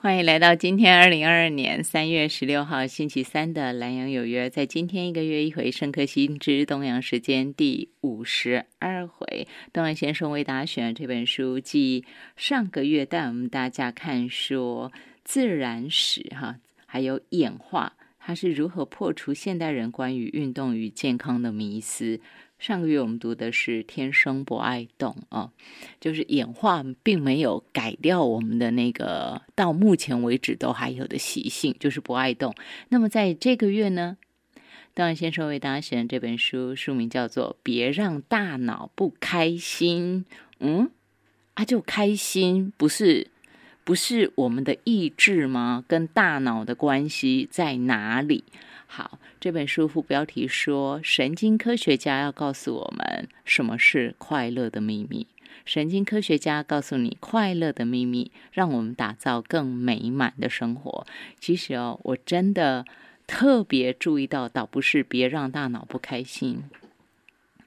欢迎来到今天二零二二年三月十六号星期三的蓝洋有约，在今天一个月一回深刻心之东洋时间第五十二回，东阳先生为大家选的这本书，继上个月带我们大家看说自然史哈，还有演化，它是如何破除现代人关于运动与健康的迷思。上个月我们读的是“天生不爱动”啊，就是演化并没有改掉我们的那个到目前为止都还有的习性，就是不爱动。那么在这个月呢，邓先生为大家写的这本书，书名叫做《别让大脑不开心》。嗯，啊，就开心不是不是我们的意志吗？跟大脑的关系在哪里？好，这本书副标题说：“神经科学家要告诉我们什么是快乐的秘密。神经科学家告诉你快乐的秘密，让我们打造更美满的生活。其实哦，我真的特别注意到，倒不是别让大脑不开心，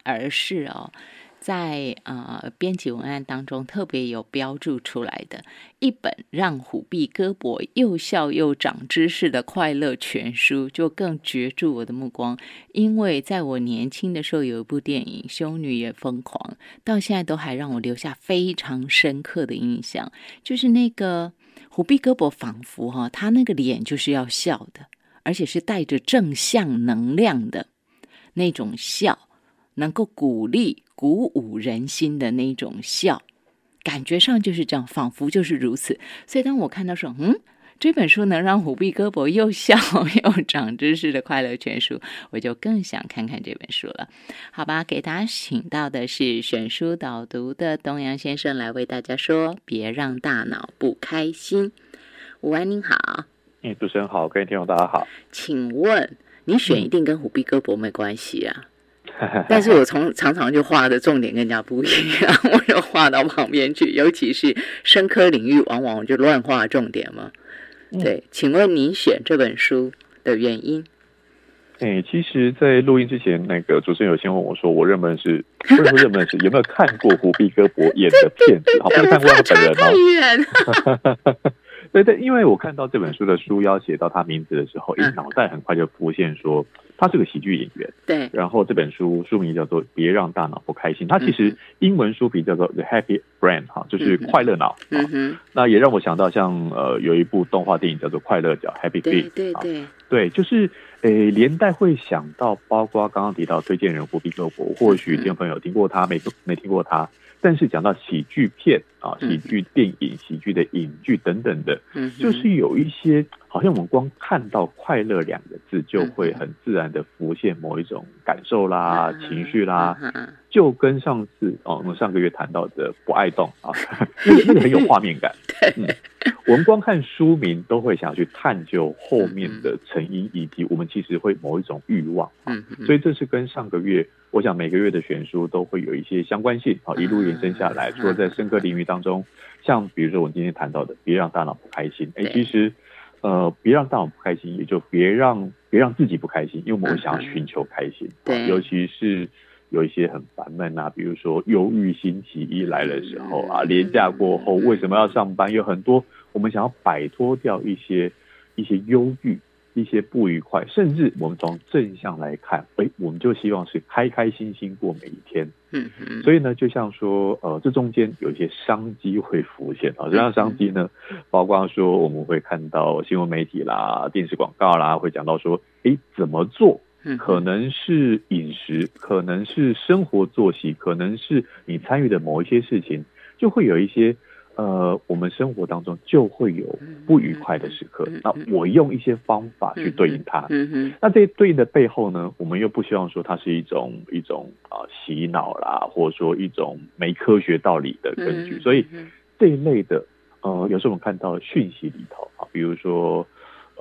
而是哦。”在呃编辑文案当中特别有标注出来的一本让虎臂胳膊又笑又长知识的快乐全书，就更绝住我的目光。因为在我年轻的时候有一部电影《修女也疯狂》，到现在都还让我留下非常深刻的印象。就是那个虎臂胳膊，仿佛哈他那个脸就是要笑的，而且是带着正向能量的那种笑，能够鼓励。鼓舞人心的那种笑，感觉上就是这样，仿佛就是如此。所以当我看到说，嗯，这本书能让虎臂胳膊又笑又长知识的快乐全书，我就更想看看这本书了。好吧，给大家请到的是选书导读的东阳先生来为大家说，别让大脑不开心。午安，您好。哎，主持人好，各位听众大家好。请问你选一定跟虎臂胳膊没关系啊？但是我从常常就画的重点跟人家不一样，我就画到旁边去，尤其是生科领域，往往我就乱画重点嘛。对，请问您选这本书的原因？哎，其实，在录音之前，那个主持人有先问我说，我认为是，不是认为是，有没有看过胡碧哥博演的片子？好，没有看过他本人哦。对对，因为我看到这本书的书腰写到他名字的时候，一脑袋很快就浮现说他是个喜剧演员。对，然后这本书书名叫做《别让大脑不开心》，它其实英文书名叫做《The Happy Brain》哈，就是快乐脑。嗯哼，那也让我想到像呃有一部动画电影叫做《快乐角》（Happy Feet）。对对对，就是诶连带会想到，包括刚刚提到推荐人胡比克伯，或许听众朋友听过他，没没听过他。但是讲到喜剧片啊，喜剧电影、喜剧的影剧等等的，嗯，就是有一些好像我们光看到“快乐”两个字，就会很自然的浮现某一种感受啦、情绪啦，就跟上次哦，我们上个月谈到的“不爱动”啊，那个很有画面感。嗯，我们光看书名都会想要去探究后面的成因，以及我们其实会某一种欲望。嗯，所以这是跟上个月。我想每个月的选书都会有一些相关性，好一路延伸下来。除了在深刻领域当中，像比如说我们今天谈到的，别让大脑不开心。哎，其实，呃，别让大脑不开心，也就别让别让自己不开心，因为我们想要寻求开心。对，尤其是有一些很烦闷啊，比如说忧郁星期一来的时候啊，年假过后为什么要上班？有很多我们想要摆脱掉一些一些忧郁。一些不愉快，甚至我们从正向来看，哎，我们就希望是开开心心过每一天。嗯嗯。所以呢，就像说，呃，这中间有一些商机会浮现啊。这样商机呢，包括说我们会看到新闻媒体啦、电视广告啦，会讲到说，哎，怎么做？可能是饮食，可能是生活作息，可能是你参与的某一些事情，就会有一些。呃，我们生活当中就会有不愉快的时刻，那我用一些方法去对应它。那这对应的背后呢，我们又不希望说它是一种一种啊洗脑啦，或者说一种没科学道理的根据。所以这一类的呃，有时候我们看到讯息里头啊，比如说。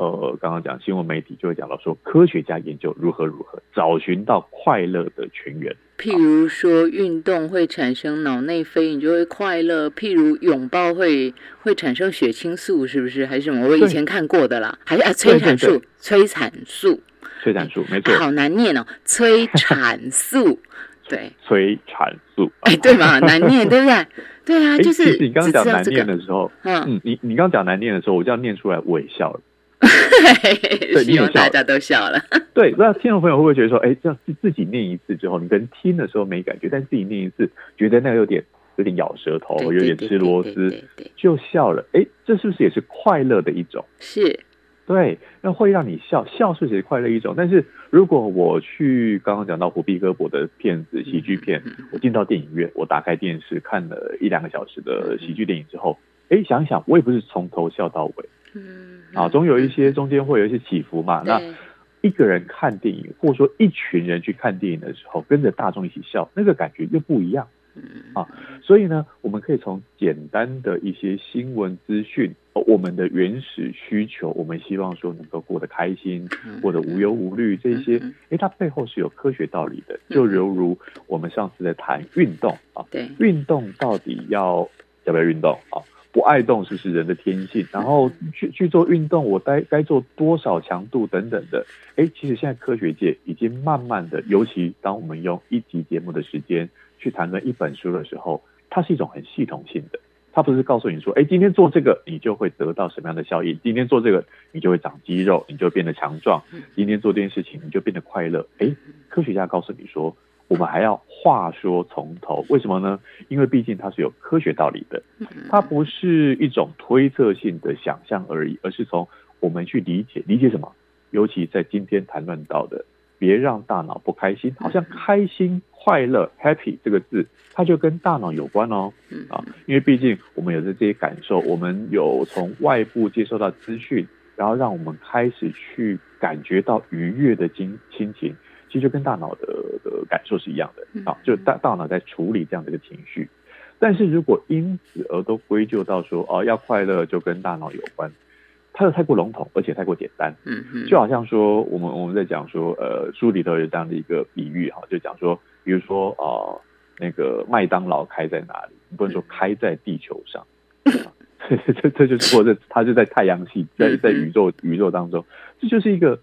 呃，刚刚讲新闻媒体就会讲到说，科学家研究如何如何找寻到快乐的泉源。譬如说，运动会产生脑内啡，你就会快乐；譬如拥抱会会产生血清素，是不是？还是什么？我以前看过的啦，还是啊，催产素，催产素，催产素，没错。好难念哦，催产素。对，催产素，哎，对嘛，难念，对不对？对啊，就是。你刚刚讲难念的时候，嗯嗯，你你刚刚讲难念的时候，我这样念出来，我也笑了。对，希望大家都笑了。对，那听众朋友会不会觉得说，哎，这样自自己念一次之后，你跟听的时候没感觉，但自己念一次，觉得那个有点有点咬舌头，有点吃螺丝，就笑了。哎，这是不是也是快乐的一种？是。对，那会让你笑笑是其实快乐一种。但是如果我去刚刚讲到虎皮哥博的片子喜剧片，我进到电影院，我打开电视看了一两个小时的喜剧电影之后，哎，想想我也不是从头笑到尾，嗯，啊，总有一些中间会有一些起伏嘛。那一个人看电影，或者说一群人去看电影的时候，跟着大众一起笑，那个感觉又不一样。啊，所以呢，我们可以从简单的一些新闻资讯，我们的原始需求，我们希望说能够过得开心，过得无忧无虑，这些，哎，它背后是有科学道理的。就犹如我们上次在谈运动啊，对，运动到底要要不要运动啊？不爱动是不是人的天性？然后去去做运动，我该该做多少强度等等的？哎，其实现在科学界已经慢慢的，尤其当我们用一集节目的时间。去谈论一本书的时候，它是一种很系统性的，它不是告诉你说，哎，今天做这个你就会得到什么样的效益，今天做这个你就会长肌肉，你就会变得强壮，今天做这件事情你就变得快乐。哎，科学家告诉你说，我们还要话说从头，为什么呢？因为毕竟它是有科学道理的，它不是一种推测性的想象而已，而是从我们去理解，理解什么？尤其在今天谈论到的。别让大脑不开心，好像开心、快乐、happy 这个字，它就跟大脑有关哦。啊，因为毕竟我们有着这些感受，我们有从外部接收到资讯，然后让我们开始去感觉到愉悦的心心情，其实就跟大脑的的感受是一样的啊，就大大脑在处理这样的一个情绪。但是如果因此而都归咎到说，哦，要快乐就跟大脑有关。它又太过笼统，而且太过简单，嗯嗯，就好像说我们我们在讲说，呃，书里头有这样的一个比喻哈，就讲说，比如说啊，那个麦当劳开在哪里？你不能说开在地球上，这这就是或者它就在太阳系，在在宇宙宇宙当中，这就是一个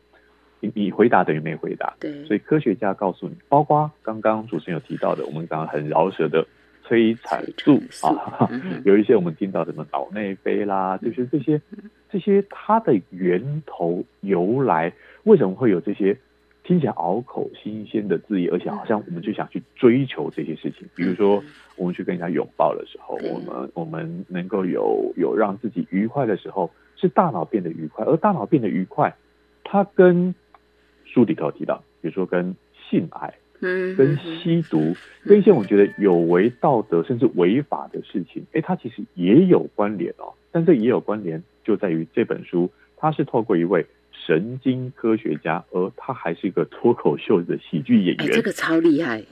你你回答等于没回答，对，所以科学家告诉你，包括刚刚主持人有提到的，我们刚刚很饶舌的催产素啊，有一些我们听到什么脑内啡啦，就是这些。这些它的源头由来，为什么会有这些听起来拗口新鲜的字眼，而且好像我们就想去追求这些事情？比如说，我们去跟人家拥抱的时候，我们我们能够有有让自己愉快的时候，是大脑变得愉快，而大脑变得愉快，它跟书里头提到，比如说跟性爱，嗯，跟吸毒，跟一些我觉得有违道德甚至违法的事情，哎，它其实也有关联哦。但这也有关联。就在于这本书，它是透过一位神经科学家，而他还是一个脱口秀的喜剧演员，这个超厉害。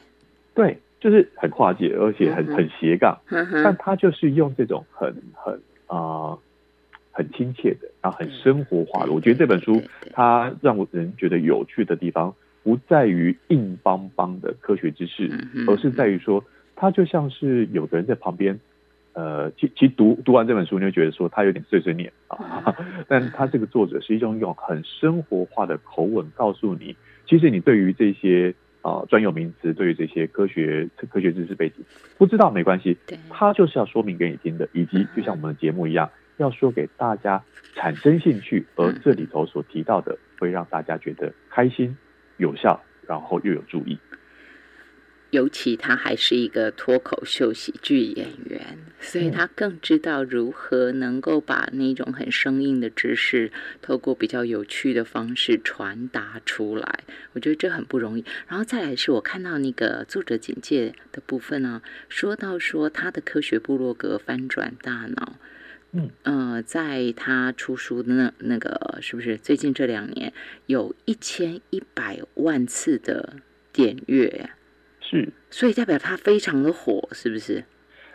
对，就是很跨界，而且很很斜杠，但他就是用这种很很啊很亲切的，然后很生活化的。我觉得这本书它让人觉得有趣的地方，不在于硬邦邦的科学知识，而是在于说，它就像是有个人在旁边。呃，其其实读读完这本书，你就觉得说他有点碎碎念啊，但他这个作者是一种用很生活化的口吻告诉你，其实你对于这些啊专有名词，对于这些科学科学知识背景不知道没关系，他就是要说明给你听的，以及就像我们的节目一样，要说给大家产生兴趣，而这里头所提到的会让大家觉得开心、有效，然后又有注意。尤其他还是一个脱口秀喜剧演员，所以他更知道如何能够把那种很生硬的知识，透过比较有趣的方式传达出来。我觉得这很不容易。然后再来是我看到那个作者简介的部分呢，说到说他的科学部落格翻转大脑，嗯呃，在他出书的那那个是不是最近这两年有一千一百万次的点阅？是，所以代表他非常的火，是不是？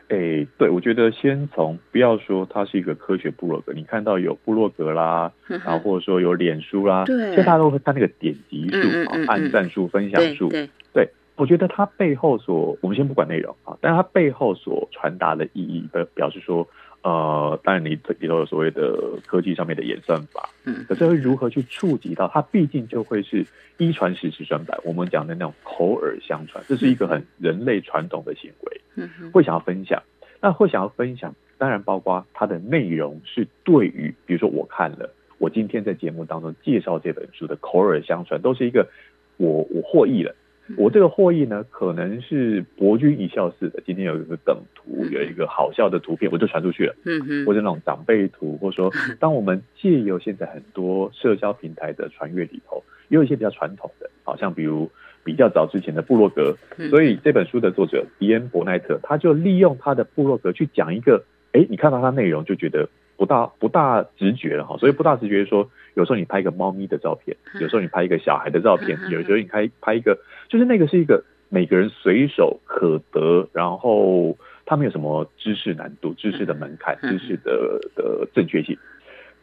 哎，对，我觉得先从不要说它是一个科学部落格，你看到有部落格啦，然后或者说有脸书啦，对，现在大家都会看那个点击数啊、按赞数、分享数，对，对，我觉得它背后所，我们先不管内容啊，但是它背后所传达的意义，表表示说，呃，当然你里头有所谓的科技上面的演算法，嗯，可是会如何去触及到它？毕竟就会是一传十，十传百。我们讲的那种口耳相传，这是一个很人类传统的行为，嗯会想要分享。那会想要分享，当然包括它的内容是对于，比如说我看了，我今天在节目当中介绍这本书的口耳相传，都是一个我我获益了。我这个获益呢，可能是博君一笑似的。今天有一个梗图，有一个好笑的图片，我就传出去了。嗯哼，或者那种长辈图，或者说，当我们借由现在很多社交平台的传阅里头，也有一些比较传统的，好像比如比较早之前的部落格。所以这本书的作者迪恩伯奈特，他就利用他的部落格去讲一个，哎，你看到他内容就觉得不大不大直觉了哈。所以不大直觉说，有时候你拍一个猫咪的照片，有时候你拍一个小孩的照片，有时候你拍拍一个。就是那个是一个每个人随手可得，然后他没有什么知识难度、知识的门槛、知识的的正确性。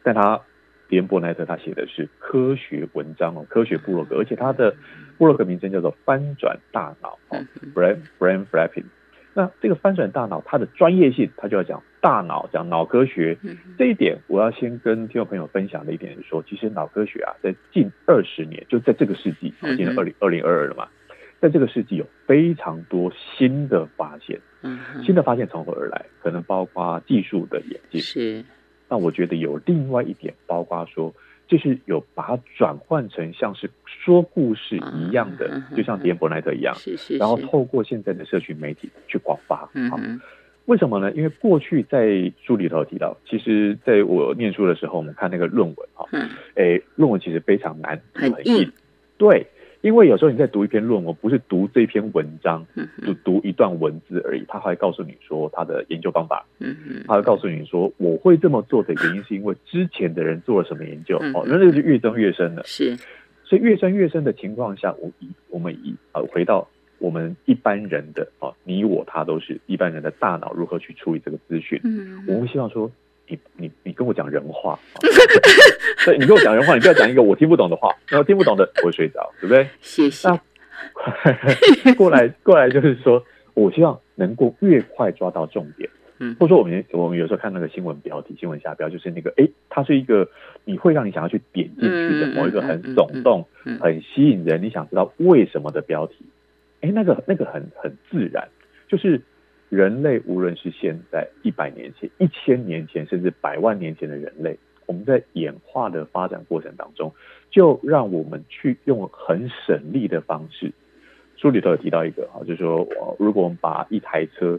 但他连伯奈特他写的是科学文章哦，科学部落格，而且他的部落格名称叫做“翻转大脑”哦，brain brain flapping。那这个翻转大脑，它的专业性，他就要讲大脑，讲脑科学。这一点，我要先跟听众朋友分享的一点是说，其实脑科学啊，在近二十年，就在这个世纪，今年二零二零二二了嘛。在这个世纪有非常多新的发现，嗯，新的发现从何而来？可能包括技术的演进，是。那我觉得有另外一点，包括说，就是有把它转换成像是说故事一样的，就像迪恩伯奈特一样，是是。然后透过现在的社群媒体去广发，嗯为什么呢？因为过去在书里头提到，其实在我念书的时候，我们看那个论文哈，嗯，哎，论文其实非常难，很硬，对。因为有时候你在读一篇论文，不是读这篇文章，就读一段文字而已，他还告诉你说他的研究方法，嗯他会告诉你说我会这么做的原因是因为之前的人做了什么研究，哦，那这个就越增越深了。是，所以越深越深的情况下，我以我们以呃回到我们一般人的哦，你我他都是一般人的大脑如何去处理这个资讯，嗯，我们希望说。你你你跟我讲人话，对，你跟我讲人话，你不要讲一个我听不懂的话，然后听不懂的我会睡着，对不对？谢谢。那 过来过来就是说，我希望能够越快抓到重点，嗯，或者说我们我们有时候看那个新闻标题、新闻下标，就是那个，哎，它是一个你会让你想要去点进去的某一个很耸动、很吸引人，你想知道为什么的标题，哎，那个那个很很自然，就是。人类无论是现在一百年前、一千年前，甚至百万年前的人类，我们在演化的发展过程当中，就让我们去用很省力的方式。书里头有提到一个哈，就是说，如果我们把一台车，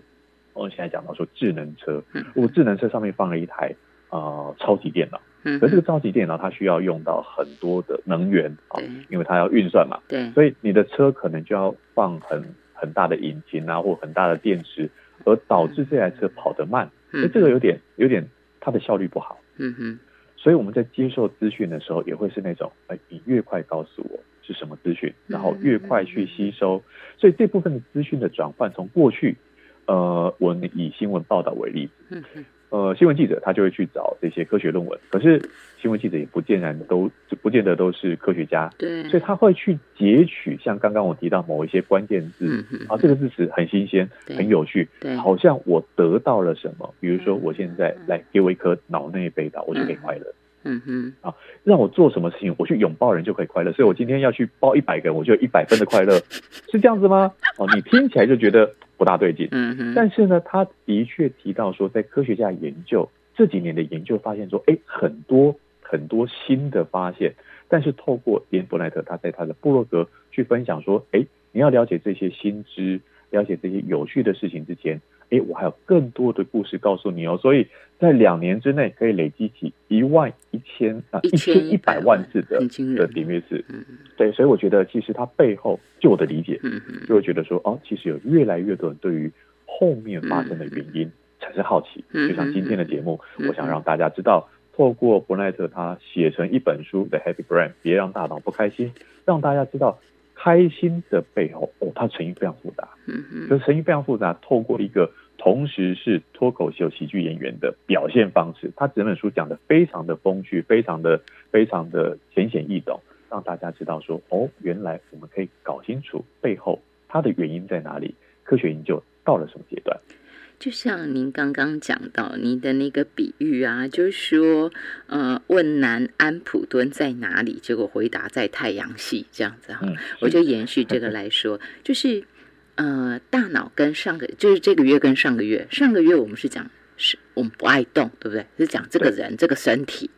我们现在讲到说智能车，如果智能车上面放了一台啊超级电脑，嗯，可这个超级电脑它需要用到很多的能源啊，因为它要运算嘛，对，所以你的车可能就要放很。很大的引擎啊，或很大的电池，而导致这台车跑得慢，所以这个有点有点它的效率不好。嗯哼，所以我们在接受资讯的时候，也会是那种，哎，你越快告诉我是什么资讯，然后越快去吸收。所以这部分的资讯的转换，从过去，呃，我以新闻报道为例子。呃，新闻记者他就会去找这些科学论文，可是新闻记者也不见然都不见得都是科学家，对，所以他会去截取像刚刚我提到某一些关键字，啊，这个字词很新鲜，很有趣，好像我得到了什么，比如说我现在来给我一颗脑内贝导，我就可以快乐，嗯哼，啊，让我做什么事情，我去拥抱人就可以快乐，所以我今天要去抱一百个，我就有一百分的快乐，是这样子吗？哦，你听起来就觉得。不大对劲，嗯哼，但是呢，他的确提到说，在科学家研究这几年的研究发现说，哎，很多很多新的发现，但是透过连伯奈特他在他的部落格去分享说，哎，你要了解这些新知，了解这些有趣的事情之前。哎，我还有更多的故事告诉你哦，所以在两年之内可以累积起一万一千啊一千一百万字的的点阅字，对，所以我觉得其实它背后，就我的理解，就会觉得说哦，其实有越来越多人对于后面发生的原因产生好奇，就像今天的节目，我想让大家知道，透过伯奈特他写成一本书的《Happy Brain》，别让大脑不开心，让大家知道。开心的背后，哦，它成因非常复杂，嗯嗯，就成因非常复杂。透过一个同时是脱口秀喜剧演员的表现方式，他整本书讲的非常的风趣，非常的非常的浅显易懂，让大家知道说，哦，原来我们可以搞清楚背后它的原因在哪里，科学研究到了什么阶段。就像您刚刚讲到您的那个比喻啊，就是说，呃，问南安普敦在哪里，结果回答在太阳系这样子哈。我就延续这个来说，就是呃，大脑跟上个就是这个月跟上个月，上个月我们是讲是我们不爱动，对不对？是讲这个人这个身体，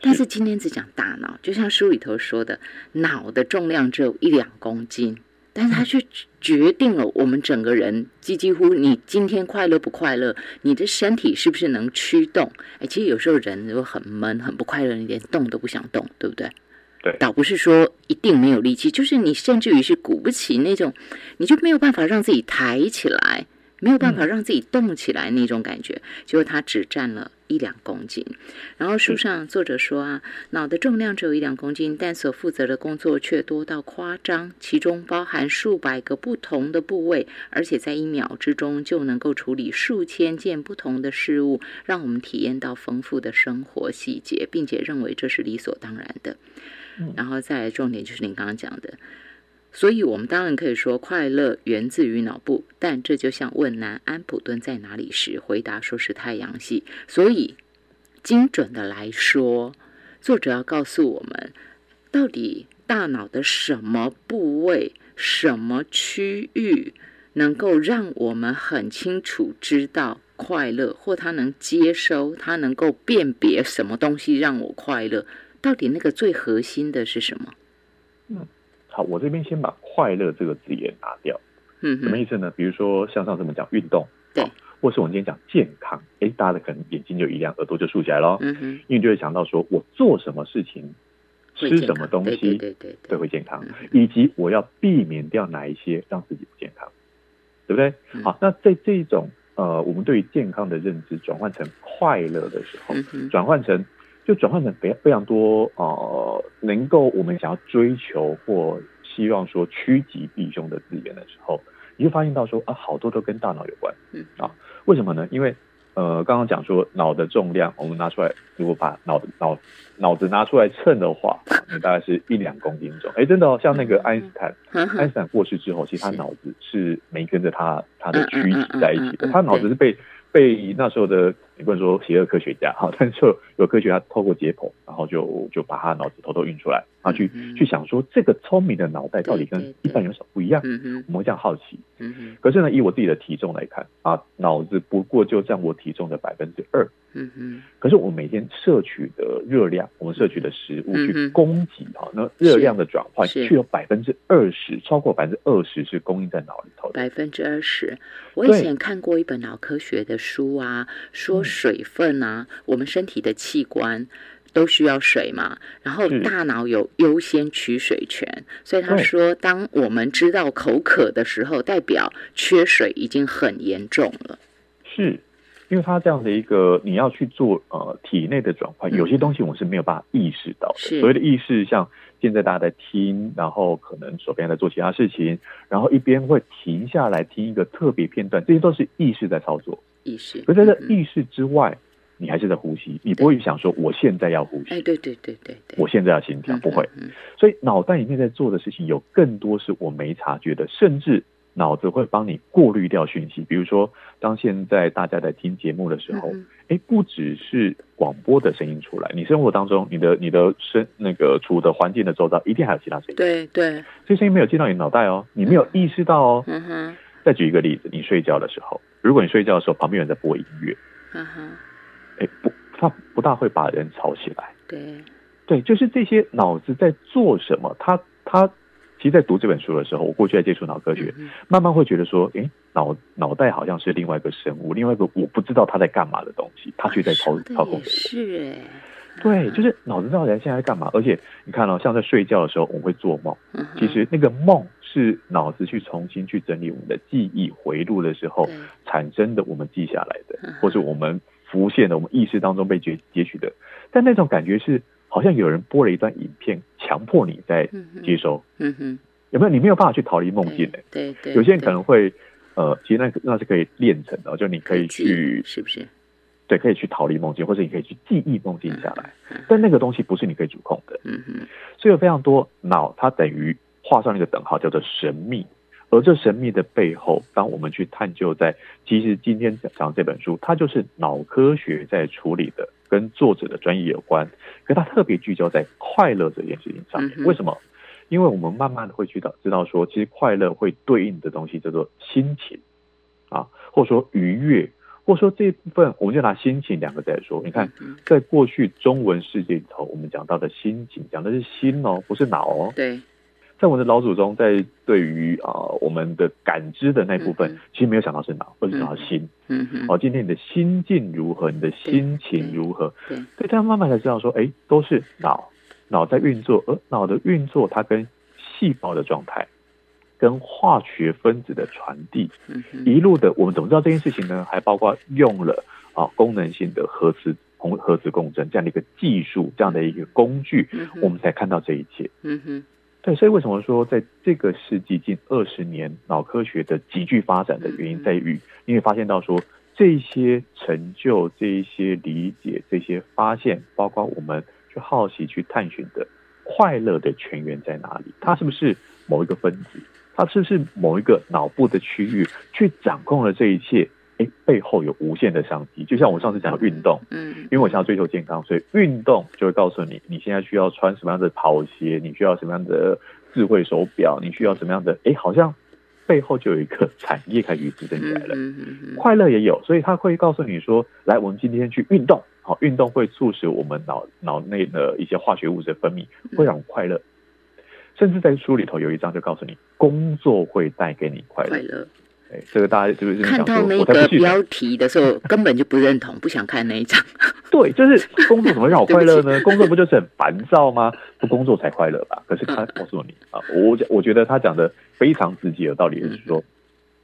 但是今天只讲大脑，就像书里头说的，脑的重量只有一两公斤。但是它却决定了我们整个人，几几乎你今天快乐不快乐，你的身体是不是能驱动？哎，其实有时候人如果很闷、很不快乐，你连动都不想动，对不对？对，倒不是说一定没有力气，就是你甚至于是鼓不起那种，你就没有办法让自己抬起来。没有办法让自己动起来那种感觉，结果他只占了一两公斤。然后书上作者说啊，脑的重量只有一两公斤，但所负责的工作却多到夸张，其中包含数百个不同的部位，而且在一秒之中就能够处理数千件不同的事物，让我们体验到丰富的生活细节，并且认为这是理所当然的。然后再来重点就是您刚刚讲的。所以，我们当然可以说快乐源自于脑部，但这就像问南安普顿在哪里时，回答说是太阳系。所以，精准的来说，作者要告诉我们，到底大脑的什么部位、什么区域，能够让我们很清楚知道快乐，或他能接收，他能够辨别什么东西让我快乐？到底那个最核心的是什么？我这边先把“快乐”这个字眼拿掉。嗯，什么意思呢？比如说像上次我们讲运动，对，或是我们今天讲健康，哎，大家可能眼睛就一亮，耳朵就竖起来了。嗯哼，因为就会想到说我做什么事情，吃什么东西，对对对，都会健康，以及我要避免掉哪一些让自己不健康，对不对？好，那在这种呃，我们对于健康的认知转换成快乐的时候，转换成。就转换成非非常多呃，能够我们想要追求或希望说趋吉避凶的资源的时候，你就发现到说啊，好多都跟大脑有关。嗯啊，为什么呢？因为呃，刚刚讲说脑的重量，我们拿出来，如果把脑脑脑子拿出来称的话，那大概是一两公斤重。哎，真的哦，像那个爱因斯坦，爱因斯坦过世之后，其实他脑子是没跟着他他的躯体在一起的，他脑子是被。被那时候的你不能说邪恶科学家哈，但是有科学家透过解剖，然后就就把他脑子偷偷运出来，然后去去想说这个聪明的脑袋到底跟一般有什么不一样？嗯我们会这样好奇。嗯可是呢，以我自己的体重来看啊，脑子不过就占我体重的百分之二。嗯嗯，可是我每天摄取的热量，我们摄取的食物去供给哈，那热量的转换却有百分之二十，超过百分之二十是供应在脑里头。百分之二十，我以前看过一本脑科学的书啊，说水分啊，我们身体的器官都需要水嘛，然后大脑有优先取水权，所以他说，当我们知道口渴的时候，代表缺水已经很严重了。是。因为他这样的一个，你要去做呃体内的转换，有些东西我是没有办法意识到的。所谓的意识，像现在大家在听，然后可能手边在做其他事情，然后一边会停下来听一个特别片段，这些都是意识在操作。意识。可在这意识之外，你还是在呼吸，你不会想说我现在要呼吸。哎，对对对对对。我现在要心跳，不会。所以脑袋里面在做的事情有更多是我没察觉的，甚至。脑子会帮你过滤掉讯息，比如说，当现在大家在听节目的时候，哎，不只是广播的声音出来，你生活当中，你的你的声那个处的环境的周遭，一定还有其他声音。对对，这声音没有进到你脑袋哦，你没有意识到哦。嗯哼。再举一个例子，你睡觉的时候，如果你睡觉的时候旁边有人在播音乐，嗯哼，哎，不，他不大会把人吵起来。对对，就是这些脑子在做什么，他他。其实，在读这本书的时候，我过去在接触脑科学，慢慢会觉得说，诶，脑脑袋好像是另外一个生物，另外一个我不知道他在干嘛的东西，他却在操操控。是，对，就是脑子知道人现在在干嘛。而且你看哦，像在睡觉的时候，我们会做梦，其实那个梦是脑子去重新去整理我们的记忆回路的时候产生的，我们记下来的，或是我们浮现的，我们意识当中被截截取的。但那种感觉是。好像有人播了一段影片，强迫你在接收。嗯哼，有没有？你没有办法去逃离梦境的。对对。有些人可能会，呃，其实那那是可以练成的，就你可以去，是不是？对，可以去逃离梦境，或者你可以去记忆梦境下来。但那个东西不是你可以主控的。嗯哼。所以有非常多脑，它等于画上一个等号，叫做神秘。而这神秘的背后，当我们去探究，在其实今天讲讲这本书，它就是脑科学在处理的，跟作者的专业有关。可它特别聚焦在快乐这件事情上面。为什么？因为我们慢慢的会去到，知道说，其实快乐会对应的东西叫做心情啊，或者说愉悦，或者说这一部分，我们就拿心情两个字来说。你看，在过去中文世界里头，我们讲到的心情，讲的是心哦，不是脑哦。对。在我们的老祖宗在对于啊我们的感知的那部分，其实没有想到是脑，或者想到心。嗯嗯。哦，今天你的心境如何？你的心情如何？对。所以这样慢慢才知道说，哎，都是脑，脑在运作，而脑的运作，它跟细胞的状态，跟化学分子的传递，一路的，我们怎么知道这件事情呢？还包括用了啊功能性的核磁同核磁共振这样的一个技术，这样的一个工具，我们才看到这一切。嗯哼。对，所以为什么说在这个世纪近二十年脑科学的急剧发展的原因在于，你会发现到说这些成就、这一些理解、这些发现，包括我们去好奇、去探寻的快乐的泉源在哪里？它是不是某一个分子？它是不是某一个脑部的区域去掌控了这一切？哎，背后有无限的商机。就像我上次讲运动，嗯，因为我想要追求健康，所以运动就会告诉你，你现在需要穿什么样的跑鞋，你需要什么样的智慧手表，你需要什么样的，哎，好像背后就有一个产业开始支撑起来了。快乐也有，所以他会告诉你说，来，我们今天去运动，好，运动会促使我们脑脑内的一些化学物质分泌，会让我快乐。甚至在书里头有一章就告诉你，工作会带给你快乐。哎，这个大家是不是看到那个标题的时候，根本就不认同，不想看那一张。对，就是工作怎么让我 快乐呢？工作不就是很烦躁吗？不工作才快乐吧？可是他告诉你啊，我我觉得他讲的非常直接有道理，就是说，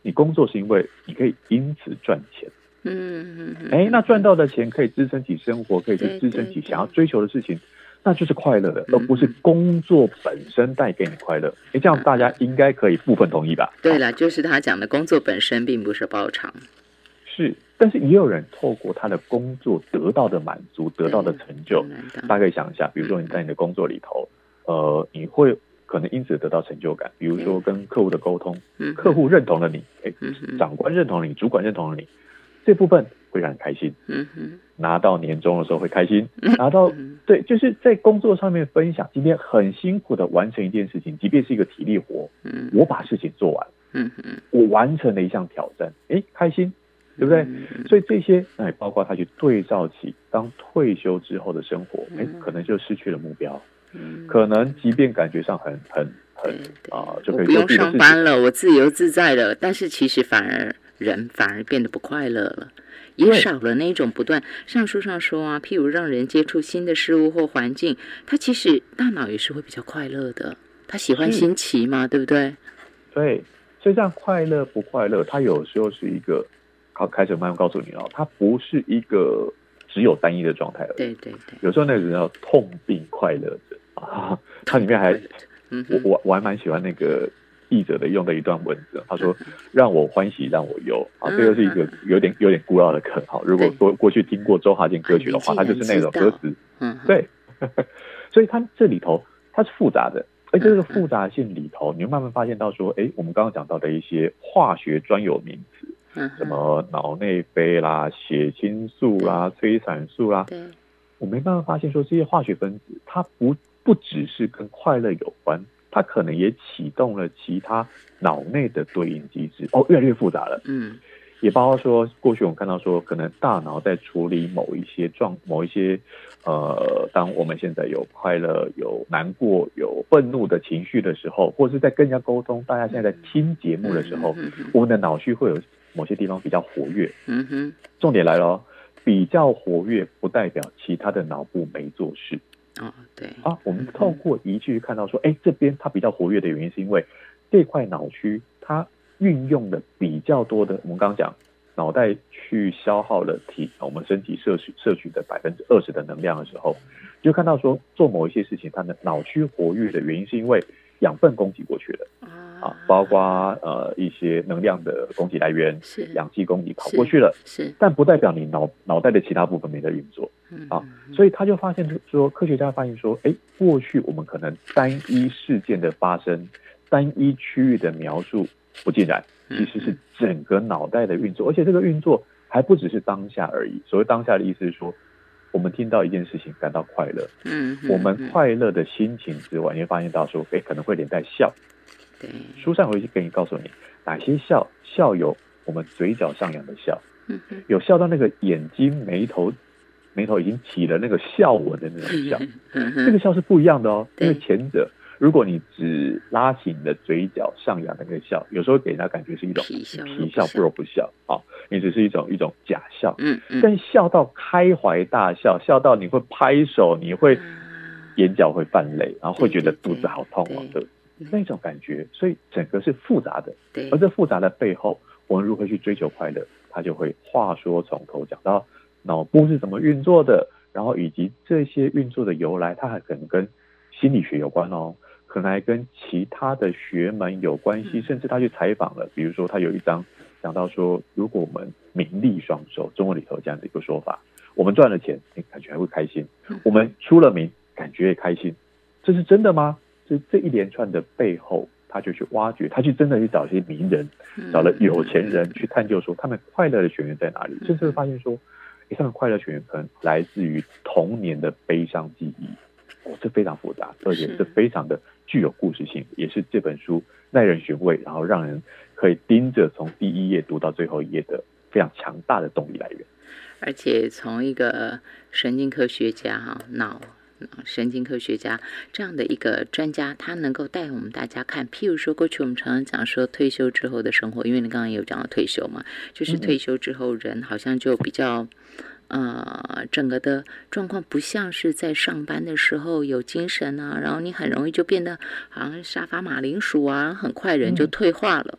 你工作是因为你可以因此赚钱。嗯嗯嗯。哎，那赚到的钱可以支撑起生活，可以去支撑起想要追求的事情。那就是快乐的，而不是工作本身带给你快乐。哎，这样大家应该可以部分同意吧？对了，就是他讲的工作本身并不是报偿。是，但是也有人透过他的工作得到的满足、得到的成就。大家可以想一下，比如说你在你的工作里头，呃，你会可能因此得到成就感，比如说跟客户的沟通，客户认同了你，哎，长官认同了你，主管认同了你，这部分。会让你开心，嗯哼，拿到年终的时候会开心，拿到对，就是在工作上面分享，今天很辛苦的完成一件事情，即便是一个体力活，嗯，我把事情做完，嗯哼，我完成了一项挑战，哎，开心，对不对？所以这些，也，包括他去对照起当退休之后的生活，哎，可能就失去了目标，嗯，可能即便感觉上很很很啊，就可以不用上班了，我自由自在了，但是其实反而人反而变得不快乐了。也少了那种不断，上书上说啊，譬如让人接触新的事物或环境，他其实大脑也是会比较快乐的。他喜欢新奇嘛，对不对？对，所以这样快乐不快乐，它有时候是一个，好开始慢慢告诉你哦，它不是一个只有单一的状态了。对对对，有时候那个人叫痛并快乐着啊，它里面还，我我我还蛮喜欢那个。译者的用的一段文字，他说：“让我欢喜让我忧。”啊，这个是一个有点有点古老的梗。好，如果说过去听过周华健歌曲的话，它就是那种歌词。嗯，对。所以它这里头它是复杂的，而且这个复杂性里头，你会慢慢发现到说，哎，我们刚刚讲到的一些化学专有名词，什么脑内啡啦、血清素啦、催产素啦，我没办法发现说这些化学分子，它不不只是跟快乐有关。它可能也启动了其他脑内的对应机制哦，越来越复杂了。嗯，也包括说，过去我们看到说，可能大脑在处理某一些状、某一些呃，当我们现在有快乐、有难过、有愤怒的情绪的时候，或是在跟人家沟通，大家现在在听节目的时候，我们的脑区会有某些地方比较活跃。嗯哼，重点来了，比较活跃不代表其他的脑部没做事。哦，对啊，我们透过仪器看到说，哎，这边它比较活跃的原因是因为这块脑区它运用的比较多的，我们刚刚讲脑袋去消耗了体我们身体摄取摄取的百分之二十的能量的时候，就看到说做某一些事情，它的脑区活跃的原因是因为养分供给过去了。啊，包括呃一些能量的供给来源，是氧气供给跑过去了，是，但不代表你脑脑袋的其他部分没在运作，啊，所以他就发现说，科学家发现说，哎，过去我们可能单一事件的发生，单一区域的描述，不尽然，其实是整个脑袋的运作，而且这个运作还不只是当下而已。所谓当下的意思是说，我们听到一件事情感到快乐，嗯，我们快乐的心情之外，你会发现到说，哎，可能会连带笑。对，书上回去给你告诉你哪些笑，笑有我们嘴角上扬的笑，有笑到那个眼睛眉头眉头已经起了那个笑纹的那种笑，嗯这个，笑是不一样的哦。因为前者，如果你只拉起你的嘴角上扬的那个笑，有时候给人家感觉是一种皮笑不如不笑啊，你只是一种一种假笑。嗯嗯，但笑到开怀大笑，笑到你会拍手，你会眼角会泛泪，然后会觉得肚子好痛哦对。的那种感觉，所以整个是复杂的。对。而，这复杂的背后，我们如何去追求快乐，他就会话说从头讲到脑部是怎么运作的，然后以及这些运作的由来，它还可能跟心理学有关哦，可能还跟其他的学门有关系，嗯。甚至他去采访了，比如说他有一章讲到说，如果我们名利双收，中文里头这样的一个说法，我们赚了钱，哎，感觉还会开心；嗯。我们出了名，感觉也开心，这是真的吗？这这一连串的背后，他就去挖掘，他去真的去找一些名人，嗯找了有钱人去探究说他们快乐的泉源在哪里，甚至会发现说，诶，他们快乐泉源可能来自于童年的悲伤记忆，哦，这非常复杂，而且是这非常的具有故事性，也是这本书耐人寻味，然后让人可以盯着从第一页读到最后一页的非常强大的动力来源。而且从一个神经科学家哈脑。神经科学家这样的一个专家，他能够带我们大家看，譬如说，过去我们常常讲说退休之后的生活，因为你刚刚也有讲到退休嘛，就是嗯。退休之后人好像就比较，呃，整个的状况不像是在上班的时候有精神啊，然后你很容易就变得好像沙发马铃薯啊，很快人就嗯。退化了。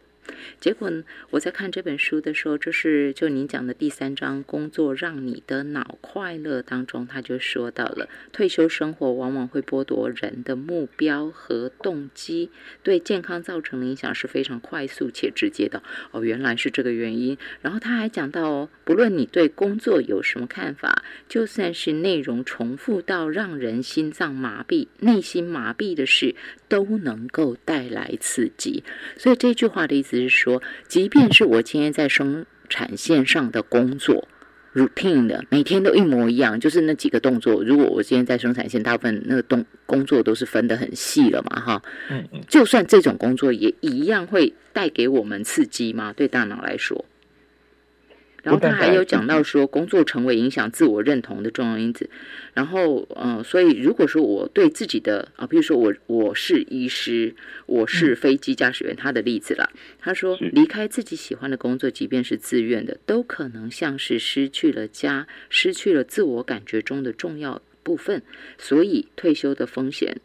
结果，我在看这本书的时候，这是就您讲的第三章“工作让你的脑快乐”当中，他就说到了退休生活往往会剥夺人的目标和动机，对健康造成的影响是非常快速且直接的。哦，原来是这个原因。然后他还讲到，不论你对工作有什么看法，就算是内容重复到让人心脏麻痹、内心麻痹的事，都能够带来刺激。所以这句话的意思是说，即便是我今天在生产线上的工作，routine 的，每天都一模一样，就是那几个动作。如果我今天在生产线，大部分那个动工作都是分得很细了嘛，哈。嗯嗯，就算这种工作也一样会带给我们刺激吗？对大脑来说。然后他还有讲到说，工作成为影响自我认同的重要因子。然后，嗯、呃，所以如果说我对自己的啊，比如说我我是医师，我是飞机驾驶员，他的例子了，他说离开自己喜欢的工作，即便是自愿的，都可能像是失去了家，失去了自我感觉中的重要部分。所以退休的风险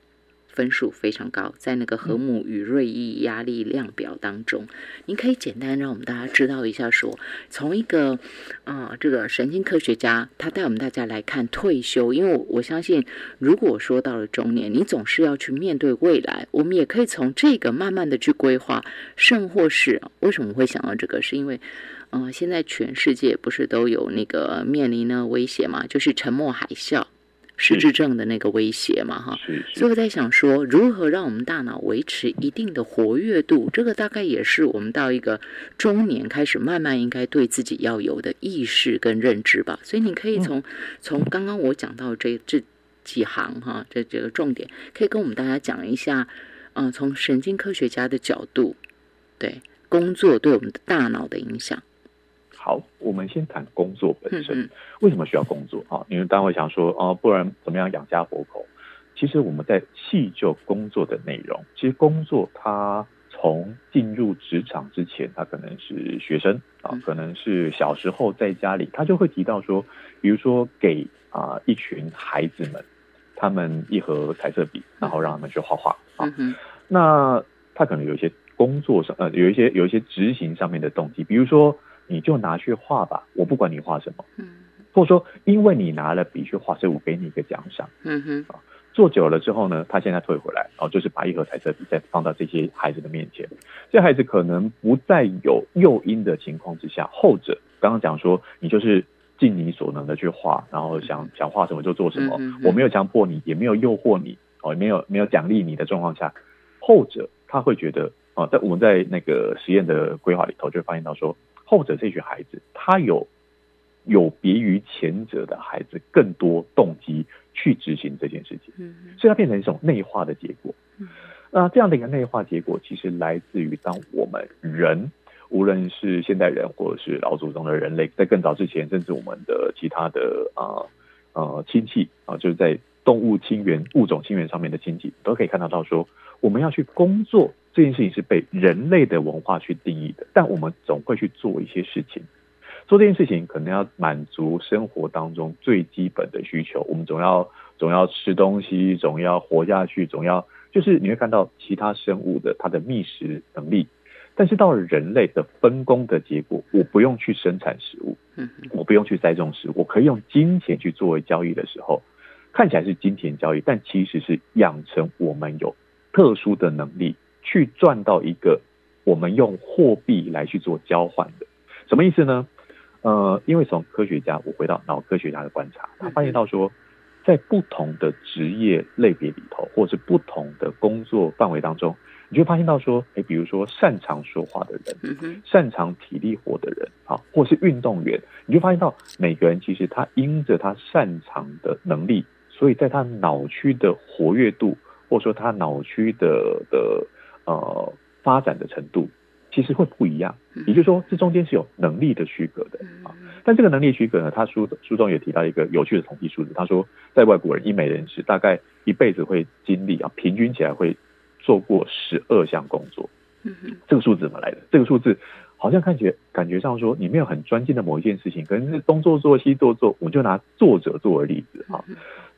分数非常高，在那个和睦与锐意压力量表当中，您可以简单让我们大家知道一下说，从一个啊、呃这个神经科学家，他带我们大家来看退休，因为我我相信，如果说到了中年，你总是要去面对未来，我们也可以从这个慢慢的去规划，甚或是为什么会想到这个，是因为。嗯、现在全世界不是都有那个面临呢威胁嘛，就是沉默海啸、失智症的那个威胁嘛，哈。所以我在想说，如何让我们大脑维持一定的活跃度，这个大概也是我们到一个中年开始慢慢应该对自己要有的意识跟认知吧。所以你可以从、从刚刚我讲到这这几行哈，这这个重点，可以跟我们大家讲一下，嗯、从神经科学家的角度，对工作对我们的大脑的影响。好，我们先谈工作本身。为什么需要工作啊？因为大家会想说，哦，不然怎么样养家活口？其实我们在细究工作的内容，其实工作它从进入职场之前，他可能是学生啊嗯，可能是小时候在家里，他就会提到说，比如说给啊、一群孩子们，他们一盒彩色笔，然后让他们去画画啊。嗯，那他可能有一些工作上，呃，有一些有一些执行上面的动机，比如说你就拿去画吧，我不管你画什么，嗯。或者说因为你拿了笔去画，所以我给你一个奖赏。嗯哼，做久了之后呢，他现在退回来，然后就是把一盒彩色笔再放到这些孩子的面前，这孩子可能不再有诱因的情况之下，后者刚刚讲说你就是尽你所能的去画，然后想想画什么就做什么，我没有强迫你，也没有诱惑你，哦，也没有没有奖励你的状况下，后者他会觉得啊，在我们在那个实验的规划里头，就会发现到说，后者这群孩子，他有有别于前者的孩子更多动机去执行这件事情，嗯所以它变成一种内化的结果。嗯那这样的一个内化结果，其实来自于当我们人，无论是现代人或者是老祖宗的人类，在更早之前，甚至我们的其他的啊呃亲戚啊，就是在动物亲缘、物种亲缘上面的亲戚，都可以看得到说，我们要去工作这件事情是被人类的文化去定义的，但我们总会去做一些事情。做这件事情可能要满足生活当中最基本的需求，我们总要总要吃东西，总要活下去，总要就是你会看到其他生物的它的觅食能力，但是到了人类的分工的结果，我不用去生产食物，嗯我不用去栽种食物，我可以用金钱去作为交易的时候，看起来是金钱交易，但其实是养成我们有特殊的能力去赚到一个我们用货币来去做交换的，什么意思呢？呃，因为从科学家，我回到脑科学家的观察，他发现到说，在不同的职业类别里头，或是不同的工作范围当中，你就会发现到说，哎，比如说擅长说话的人，擅长体力活的人，啊，或是运动员，你就发现到每个人其实他因着他擅长的能力，所以在他脑区的活跃度，或者说他脑区的的呃发展的程度，其实会不一样。也就是说，这中间是有能力的区隔的啊。但这个能力区隔呢，他书书中也提到一个有趣的统计数字，他说，在外国人医美人士大概一辈子会经历啊，平均起来会做过十二项工作。这个数字怎么来的？这个数字好像看起来感觉上说，你没有很专精的某一件事情，可能是东做做西做做。我就拿作者作为例子啊，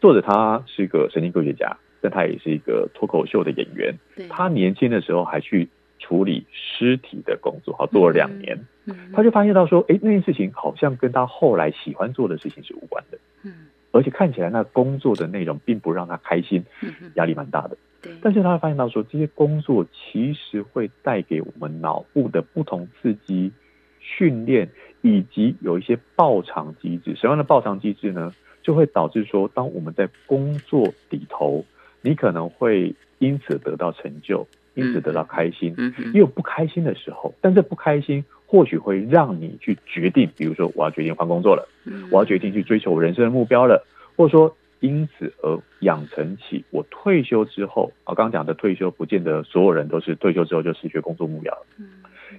作者他是一个神经科学家，但他也是一个脱口秀的演员。对他年轻的时候还去处理尸体的工作，好做了两年，嗯他就发现到说，哎，那件事情好像跟他后来喜欢做的事情是无关的，嗯而且看起来那工作的内容并不让他开心，压力蛮大的。对但是他会发现到说，这些工作其实会带给我们脑部的不同刺激、训练，以及有一些报偿机制。什么样的报偿机制呢？就会导致说，当我们在工作里头，你可能会因此得到成就，因此得到开心，也有不开心的时候。但这不开心或许会让你去决定，比如说我要决定换工作了。嗯我要决定去追求我人生的目标了，或者说因此而养成起我退休之后啊，刚刚讲的退休，不见得所有人都是退休之后就失去工作目标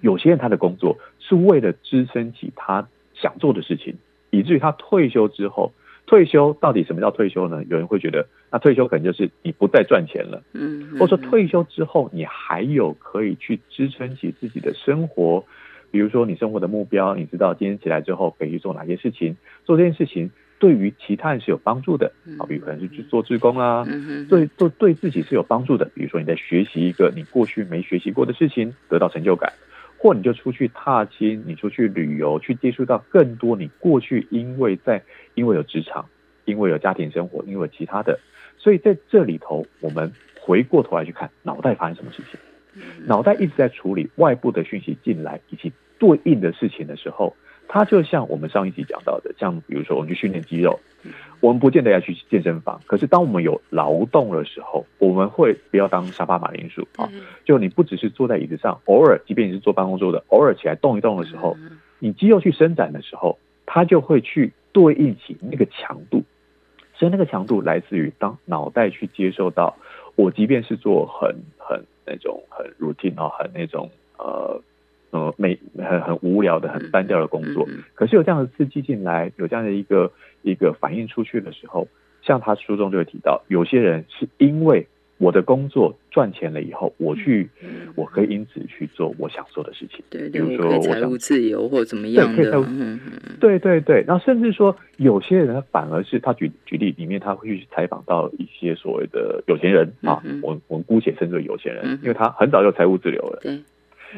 有些人他的工作是为了支撑起他想做的事情，以至于他退休之后，退休到底什么叫退休呢？有人会觉得，那退休可能就是你不再赚钱了，嗯或者说退休之后你还有可以去支撑起自己的生活，比如说你生活的目标，你知道今天起来之后可以去做哪些事情，做这件事情对于其他人是有帮助的。啊，比如可能是去做志工啊，嗯对做对自己是有帮助的。比如说你在学习一个你过去没学习过的事情，得到成就感，或你就出去踏青，你出去旅游，去接触到更多你过去因为在因为有职场，因为有家庭生活，因为有其他的，所以在这里头，我们回过头来去看脑袋发生什么事情。脑袋一直在处理外部的讯息进来以及对应的事情的时候，它就像我们上一集讲到的，像比如说我们去训练肌肉，我们不见得要去健身房，可是当我们有劳动的时候，我们会不要当沙发马铃薯啊，就你不只是坐在椅子上，偶尔即便你是坐办公桌的，偶尔起来动一动的时候，你肌肉去伸展的时候，它就会去对应起那个强度，所以那个强度来自于当脑袋去接受到，我即便是做很很那种很 routine 啊，很那种呃呃每很很无聊的、很单调的工作，嗯可是有这样的刺激进来，有这样的一个一个反应出去的时候，像他书中就会提到，有些人是因为我的工作赚钱了以后，我去嗯我可以因此去做我想做的事情，对对，比如说我想财务自由或怎么样的，对对对对，然后甚至说有些人反而是他举举例里面他会去采访到一些所谓的有钱人啊我我们姑且称之为有钱嗯人哼，因为他很早就财务自由了，对，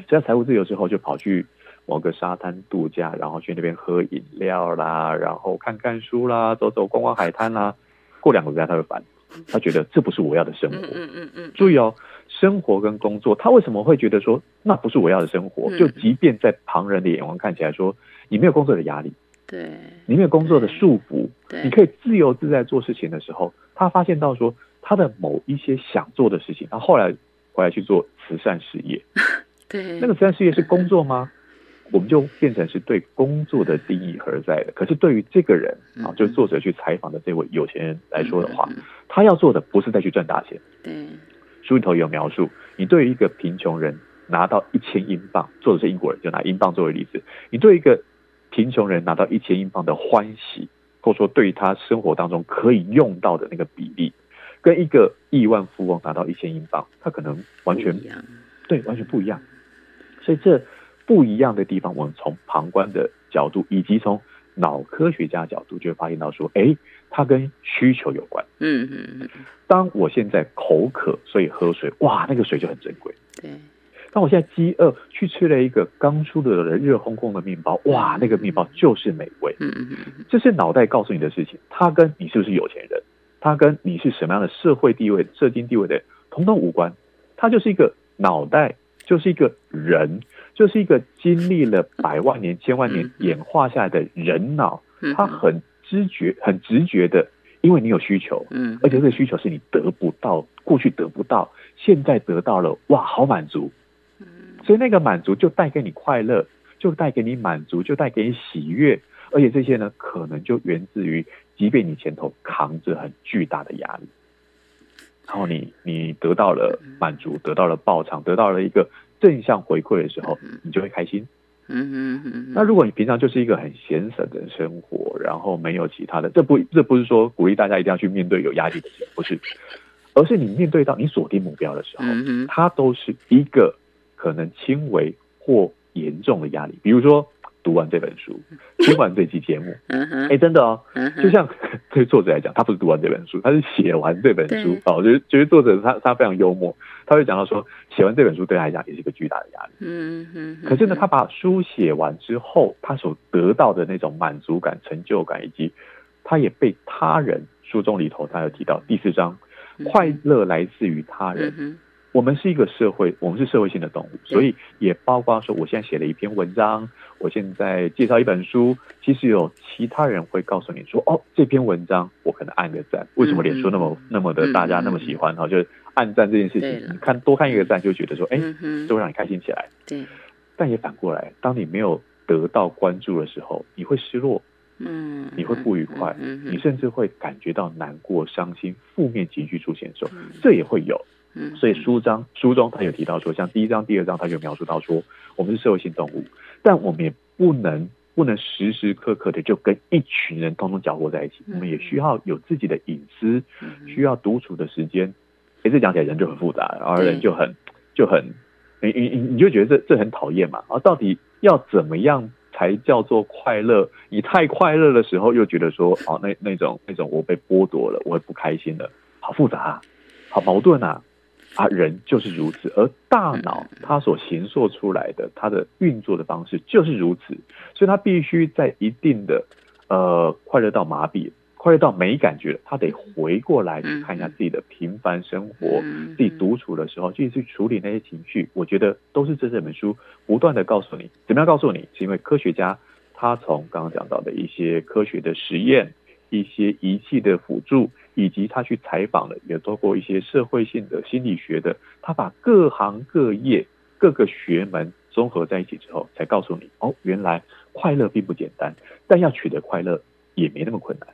所以他财务自由之后就跑去某个沙滩度假，然后去那边喝饮料啦，然后看看书啦，走走逛逛海滩啦，过两个礼拜他会烦，他觉得这不是我要的生活。嗯嗯嗯嗯，注意哦，生活跟工作，他为什么会觉得说那不是我要的生活？嗯就即便在旁人的眼光看起来说，你没有工作的压力，对你没有工作的束缚，你可以自由自在做事情的时候，他发现到说他的某一些想做的事情，他后来回来去做慈善事业。对，那个慈善事业是工作吗？我们就变成是对工作的定义何在的。可是对于这个人啊，就是作者去采访的这位有钱人来说的话，他要做的不是再去赚大钱。对，书里头有描述，你对于一个贫穷人拿到一千英镑，作者是英国人，就拿英镑作为例子，你对一个贫穷人拿到一千英镑的欢喜，或者说对于他生活当中可以用到的那个比例，跟一个亿万富翁拿到一千英镑，他可能完全对，完全不一样。所以这。不一样的地方，我们从旁观的角度，以及从脑科学家角度，就会发现到说，哎，它跟需求有关。嗯嗯嗯。当我现在口渴，所以喝水，哇，那个水就很珍贵。对。当我现在饥饿，去吃了一个刚出炉的热烘烘的面包，哇，那个面包就是美味。嗯嗯嗯。这是脑袋告诉你的事情，它跟你是不是有钱人，它跟你是什么样的社会地位、社经地位的，统统无关。它就是一个脑袋，就是一个人。就是一个经历了百万年、千万年演化下来的人脑，他很知觉、很直觉的，因为你有需求，嗯，而且这个需求是你得不到，过去得不到，现在得到了，哇，好满足，嗯，所以那个满足就带给你快乐，就带给你满足，就带给你喜悦，而且这些呢，可能就源自于，即便你前头扛着很巨大的压力，然后你你得到了满足，得到了报偿，得到了一个。正向回馈的时候，你就会开心。嗯嗯嗯。那如果你平常就是一个很闲散的生活，然后没有其他的，这不这不是说鼓励大家一定要去面对有压力的事，不是，而是你面对到你锁定目标的时候，它都是一个可能轻微或严重的压力，比如说。读完这本书，听完这期节目，哎，真的哦，就像对作者来讲，他不是读完这本书，他是写完这本书哦。就是觉得作者他他非常幽默，他会讲到说，写完这本书对他来讲也是一个巨大的压力。嗯嗯。可是呢，他把书写完之后，他所得到的那种满足感、成就感，以及他也被他人书中里头，他有提到第四章，快乐来自于他人。我们是一个社会，我们是社会性的动物，所以也包括说，我现在写了一篇文章，我现在介绍一本书，其实有其他人会告诉你说，哦，这篇文章我可能按个赞，为什么脸书那么那么的大家那么喜欢哈？就是按赞这件事情，你看多看一个赞就觉得说，哎，就会让你开心起来。对，但也反过来，当你没有得到关注的时候，你会失落，嗯，你会不愉快，你甚至会感觉到难过、伤心、负面情绪出现的时候，这也会有。所以书章书中他有提到说，像第一章、第二章，他就描述到说，我们是社会性动物，但我们也不能不能时时刻刻的就跟一群人通通搅和在一起，我们也需要有自己的隐私，需要独处的时间。哎，这讲起来人就很复杂，然后人就很就很，你你你你就觉得这这很讨厌嘛？啊，到底要怎么样才叫做快乐？你太快乐的时候，又觉得说，哦，那那种那种我被剥夺了，我会不开心了，好复杂，好矛盾啊。啊，人就是如此，而大脑它所形塑出来的它的运作的方式就是如此，所以它必须在一定的呃快乐到麻痹、快乐到没感觉了，他得回过来去看一下自己的平凡生活，自己独处的时候，自己去处理那些情绪。我觉得都是这这本书不断的告诉你，怎么样告诉你？是因为科学家他从刚刚讲到的一些科学的实验。一些仪器的辅助，以及他去采访了，也透过一些社会性的心理学的，他把各行各业各个学门综合在一起之后，才告诉你，哦，原来快乐并不简单，但要取得快乐也没那么困难。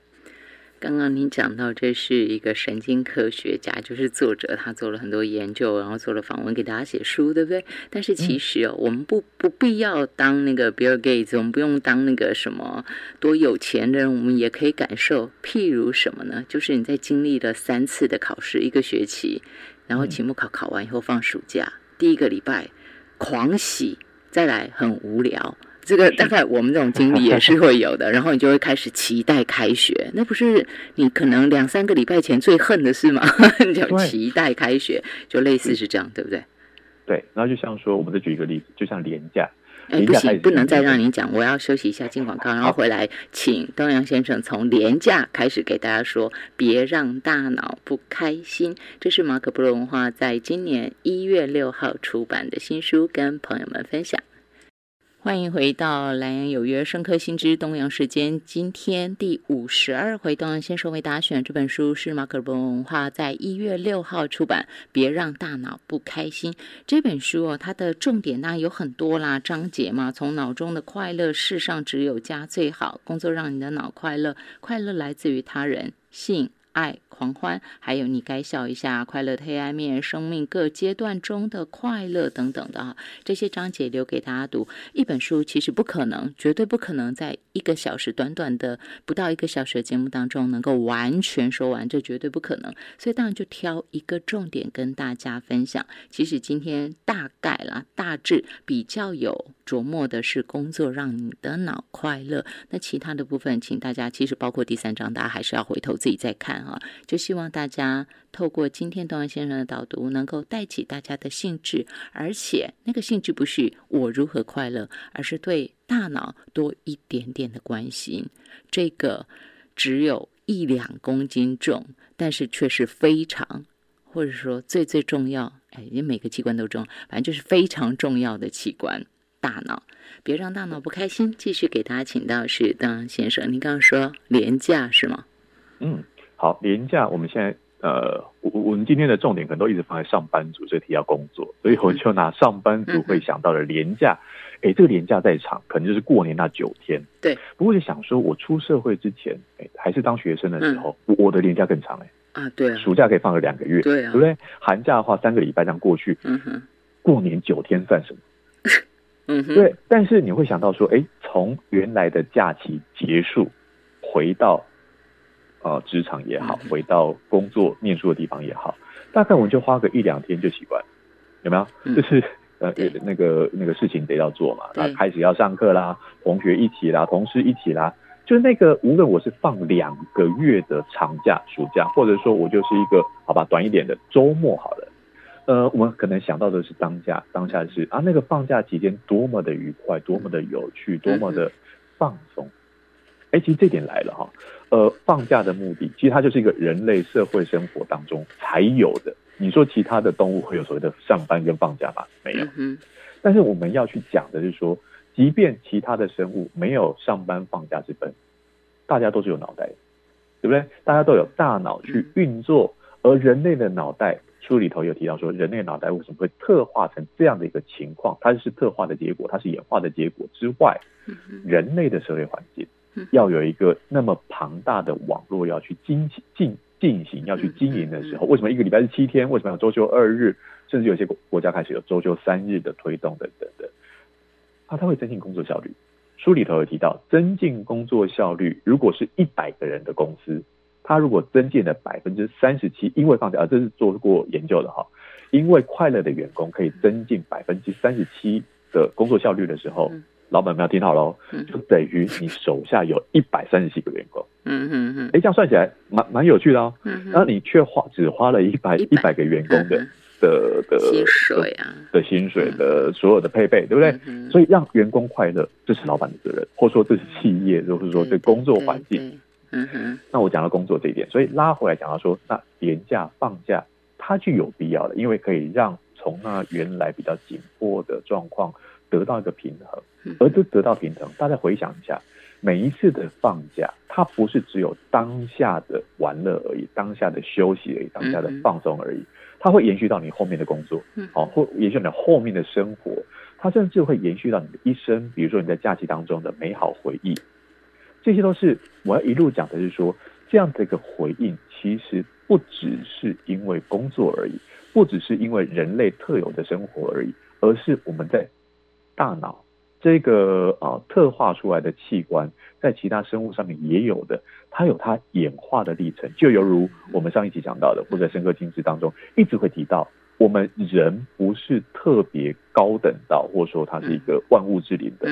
刚刚您讲到，这是一个神经科学家，就是作者，他做了很多研究，然后做了访问，给大家写书，对不对？但是其实哦，我们不不必要当那个 Bill Gates，我们不用当那个什么多有钱的人，我们也可以感受。譬如什么呢？就是你在经历了三次的考试，一个学期，然后期末考考完以后放暑假，第一个礼拜狂喜，再来很无聊。这个大概我们这种经历也是会有的，然后你就会开始期待开学，那不是你可能两三个礼拜前最恨的事吗？你就期待开学，就类似是这样，对不对？对，然后就像说，我们再举一个例子，就像廉价，哎，不行，不能再让你讲，我要休息一下，进广告，然后回来，请东阳先生从廉价开始给大家说，别让大脑不开心。这是马可波罗文化在今年一月六号出版的新书，跟朋友们分享。欢迎回到蓝洋有约深刻新知东洋时间，今天第五十二回，东洋先生为大家选这本书是马可波文化在一月六号出版，《别让大脑不开心》这本书哦，它的重点当然有很多啦，章节嘛，从脑中的快乐，世上只有家最好，工作让你的脑快乐，快乐来自于他人，性。爱狂欢，还有你该笑一下，快乐的黑暗面，生命各阶段中的快乐等等的啊，这些章节留给大家读。一本书其实不可能，绝对不可能在一个小时短短的不到一个小时的节目当中能够完全说完，这绝对不可能。所以当然就挑一个重点跟大家分享。其实今天大概啦，大致比较有琢磨的是工作让你的脑快乐。那其他的部分，请大家其实包括第三章，大家还是要回头自己再看。啊，就希望大家透过今天东安先生的导读，能够带起大家的兴致，而且那个兴致不是我如何快乐，而是对大脑多一点点的关心。这个只有一两公斤重，但是却是非常，或者说最最重要，哎，你每个器官都重要，反正就是非常重要的器官——大脑。别让大脑不开心。继续给大家请到是邓先生，您刚刚说廉价是吗？嗯。好，廉价，我们现在呃，我我们今天的重点可能都一直放在上班族，这提到工作，所以我就拿上班族会想到的廉价，哎，这个廉价在场，可能就是过年那九天。对。不过就想说，我出社会之前，哎，还是当学生的时候，我的廉价更长哎。啊，对。暑假可以放个两个月，对啊，对不对？寒假的话，三个礼拜这样过去，嗯哼。过年九天算什么？嗯哼。对，但是你会想到说，哎，从原来的假期结束，回到。啊，职场也好，回到工作、念书的地方也好，大概我们就花个一两天就习惯，有没有？就是呃，那个那个事情得要做嘛，那开始要上课啦，同学一起啦，同事一起啦，就是那个无论我是放两个月的长假、暑假，或者说我就是一个好吧短一点的周末好了，呃，我们可能想到的是当下，当下是啊，那个放假期间多么的愉快，多么的有趣，多么的放松。哎，其实这点来了哈，呃，放假的目的，其实它就是一个人类社会生活当中才有的。你说其他的动物会有所谓的上班跟放假吗？没有。嗯。但是我们要去讲的是说，即便其他的生物没有上班放假之分，大家都是有脑袋，对不对？大家都有大脑去运作，而人类的脑袋，书里头有提到说，人类脑袋为什么会特化成这样的一个情况？它是特化的结果，它是演化的结果之外，人类的社会环境。要有一个那么庞大的网络要去经进进行要去经营的时候，为什么一个礼拜是七天？为什么要周休二日？甚至有些国国家开始有周休三日的推动等等的，啊，它会增进工作效率。书里头有提到，增进工作效率，如果是一百个人的公司，它如果增进了百分之三十七，因为放假啊，这是做过研究的哈，因为快乐的员工可以增进百分之三十七的工作效率的时候。老板们要听好喽，就等于你手下有一百三十七个员工。嗯嗯嗯，哎，这样算起来蛮蛮有趣的哦。嗯，然后你却花只花了一百一百个员工的的的薪水啊，的薪水的所有的配备，对不对？所以让员工快乐，这是老板的责任，或者说这是企业，就是说这工作环境。嗯哼。那我讲到工作这一点，所以拉回来讲到说，那年假放假它就有必要的，因为可以让从那原来比较紧迫的状况。得到一个平衡，而这得到平衡，大家回想一下，每一次的放假，它不是只有当下的玩乐而已，当下的休息而已，当下的放松而已，它会延续到你后面的工作，好，或延续你后面的生活，它甚至会延续到你的一生。比如说你在假期当中的美好回忆，这些都是我要一路讲的是说，这样的一个回应，其实不只是因为工作而已，不只是因为人类特有的生活而已，而是我们在。大脑这个啊特化出来的器官，在其他生物上面也有的，它有它演化的历程，就犹如我们上一集讲到的，或者深刻精致当中一直会提到，我们人不是特别高等到，或者说它是一个万物之灵的，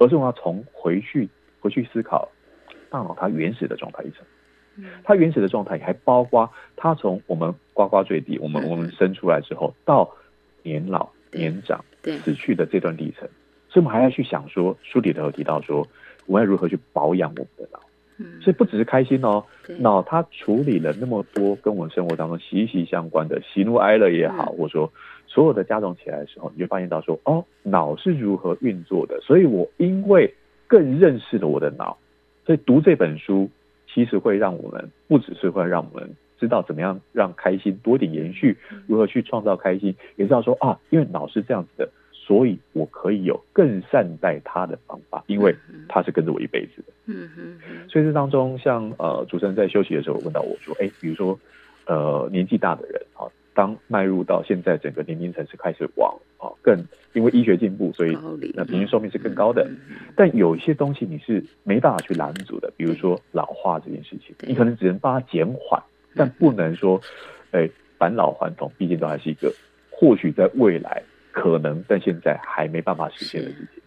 而是我们要从回去回去思考大脑它原始的状态一层，它原始的状态还包括它从我们呱呱坠地，我们我们生出来之后到年老年长。死去的这段历程，所以我们还要去想说，书里头有提到说，我们要如何去保养我们的脑。嗯，所以不只是开心哦，脑它处理了那么多跟我们生活当中息息相关的喜怒哀乐也好，或者说所有的加总起来的时候，你就发现到说，哦，脑是如何运作的。所以我因为更认识了我的脑，所以读这本书其实会让我们不只是会让我们知道怎么样让开心多点延续，如何去创造开心，也知道说啊，因为脑是这样子的。所以，我可以有更善待他的方法，因为他是跟着我一辈子的。嗯哼。所以这当中，像呃，主持人在休息的时候问到我说：“哎，比如说，呃，年纪大的人啊，当迈入到现在整个年龄层是开始往啊更，因为医学进步，所以那平均寿命是更高的。但有一些东西你是没办法去拦阻的，比如说老化这件事情，你可能只能帮它减缓，但不能说，哎，返老还童，毕竟都还是一个，或许在未来。”可能，但现在还没办法实现的事情。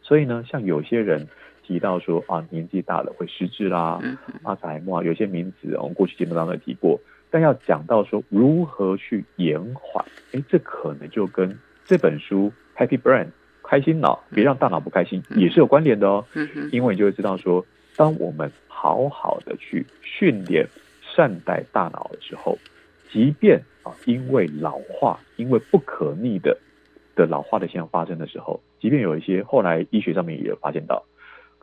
所以呢，像有些人提到说啊，年纪大了会失智啦，阿兹海默，有些名词我们过去节目当中提过。但要讲到说如何去延缓，哎，这可能就跟这本书《Happy Brain》开心脑，别让大脑不开心，也是有关联的哦。因为你就会知道说，当我们好好的去训练善待大脑的时候。即便啊，因为老化，因为不可逆的的老化的现象发生的时候，即便有一些后来医学上面也有发现到，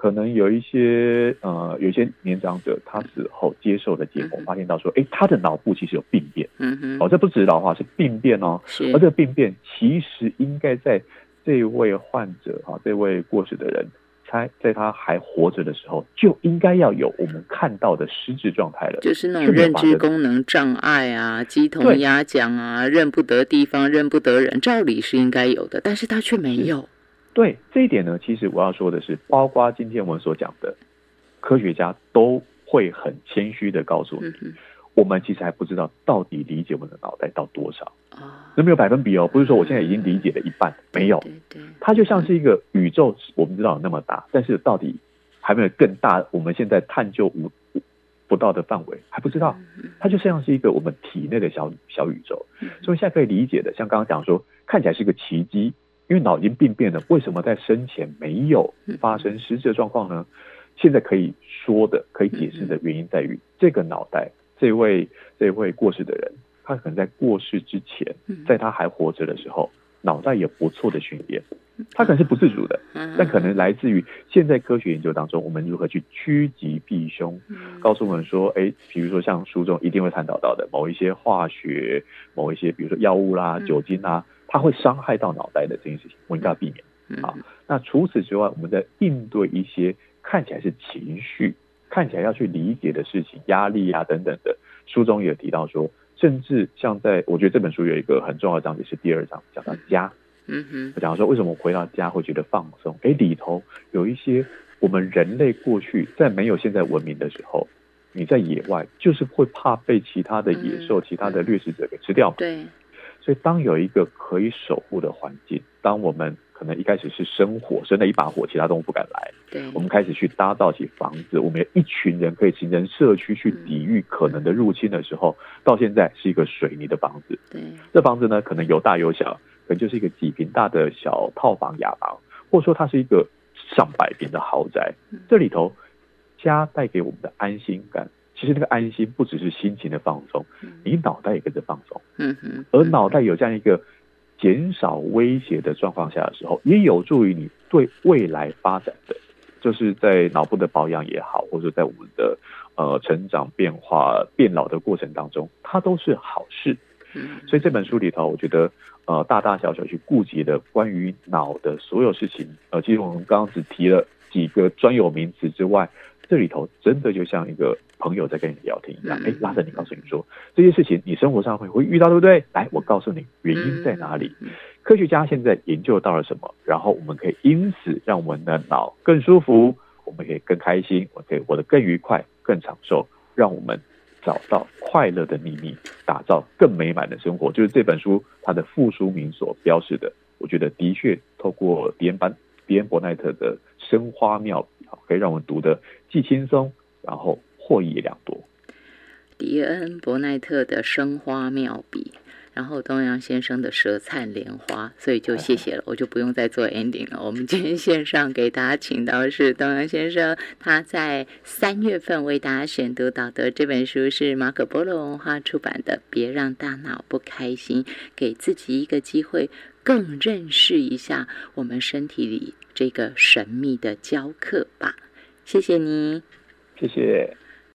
可能有一些呃，有一些年长者他死后接受的结果，发现到说，哎，他的脑部其实有病变，嗯哼，哦，这不只是老化，是病变哦，是。而这个病变其实应该在这位患者哈，这位过世的人。他在他还活着的时候，就应该要有我们看到的失智状态了，就是那种认知功能障碍啊、鸡同鸭讲啊、认不得地方、认不得人，照理是应该有的，但是他却没有。对这一点呢，其实我要说的是，包括今天我们所讲的科学家都会很谦虚的告诉你。我们其实还不知道到底理解我们的脑袋到多少啊？那没有百分比哦，不是说我现在已经理解了一半，没有。它就像是一个宇宙，我们知道有那么大，但是到底还没有更大，我们现在探究无不到的范围还不知道。它就像是一个我们体内的小小宇宙，所以现在可以理解的，像刚刚讲说，看起来是一个奇迹，因为脑筋病变了，为什么在生前没有发生失智的状况呢？现在可以说的、可以解释的原因在于这个脑袋。这位这位过世的人，他可能在过世之前，在他还活着的时候，脑袋有不错的训练，他可能是不自主的，但可能来自于现在科学研究当中，我们如何去趋吉避凶，告诉我们说，哎，比如说像书中一定会探讨到的某一些化学，某一些比如说药物啦、酒精啦，它会伤害到脑袋的这件事情，我们应该避免。好，那除此之外，我们在应对一些看起来是情绪。看起来要去理解的事情，压力啊等等的，书中也提到说，甚至像在我觉得这本书有一个很重要的章节是第二章，讲到家。嗯哼，讲说为什么回到家会觉得放松？哎，里头有一些我们人类过去在没有现在文明的时候，你在野外就是会怕被其他的野兽、其他的掠食者给吃掉嘛。对。所以当有一个可以守护的环境，当我们可能一开始是生火，生了一把火，其他动物不敢来。对，我们开始去搭造起房子，我们有一群人可以形成社区去抵御可能的入侵的时候，到现在是一个水泥的房子。对，这房子呢，可能有大有小，可能就是一个几平大的小套房、雅房，或者说它是一个上百平的豪宅。这里头家带给我们的安心感，其实那个安心不只是心情的放松，你脑袋也跟着放松。嗯哼，而脑袋有这样一个。减少威胁的状况下的时候，也有助于你对未来发展的，就是在脑部的保养也好，或者在我们的呃成长、变化、变老的过程当中，它都是好事。所以这本书里头，我觉得呃大大小小去顾及的关于脑的所有事情，呃，其实我们刚刚只提了几个专有名词之外。这里头真的就像一个朋友在跟你聊天一样，哎，拉着你告诉你说这些事情你生活上会会遇到，对不对？来，我告诉你原因在哪里。科学家现在研究到了什么？然后我们可以因此让我们的脑更舒服，我们可以更开心，我可以活得更愉快、更长寿，让我们找到快乐的秘密，打造更美满的生活。就是这本书它的副书名所标示的，我觉得的确透过迪恩班迪恩伯奈特的生花妙笔，可以让我们读的。既轻松，然后获益良多。迪恩·伯奈特的生花妙笔，然后东阳先生的舌灿莲花，所以就谢谢了，我就不用再做 ending 了。我们今天线上给大家请到的是东阳先生，他在三月份为大家选读到的这本书是马可波罗文化出版的《别让大脑不开心》，给自己一个机会，更认识一下我们身体里这个神秘的教课吧。谢谢你，谢谢。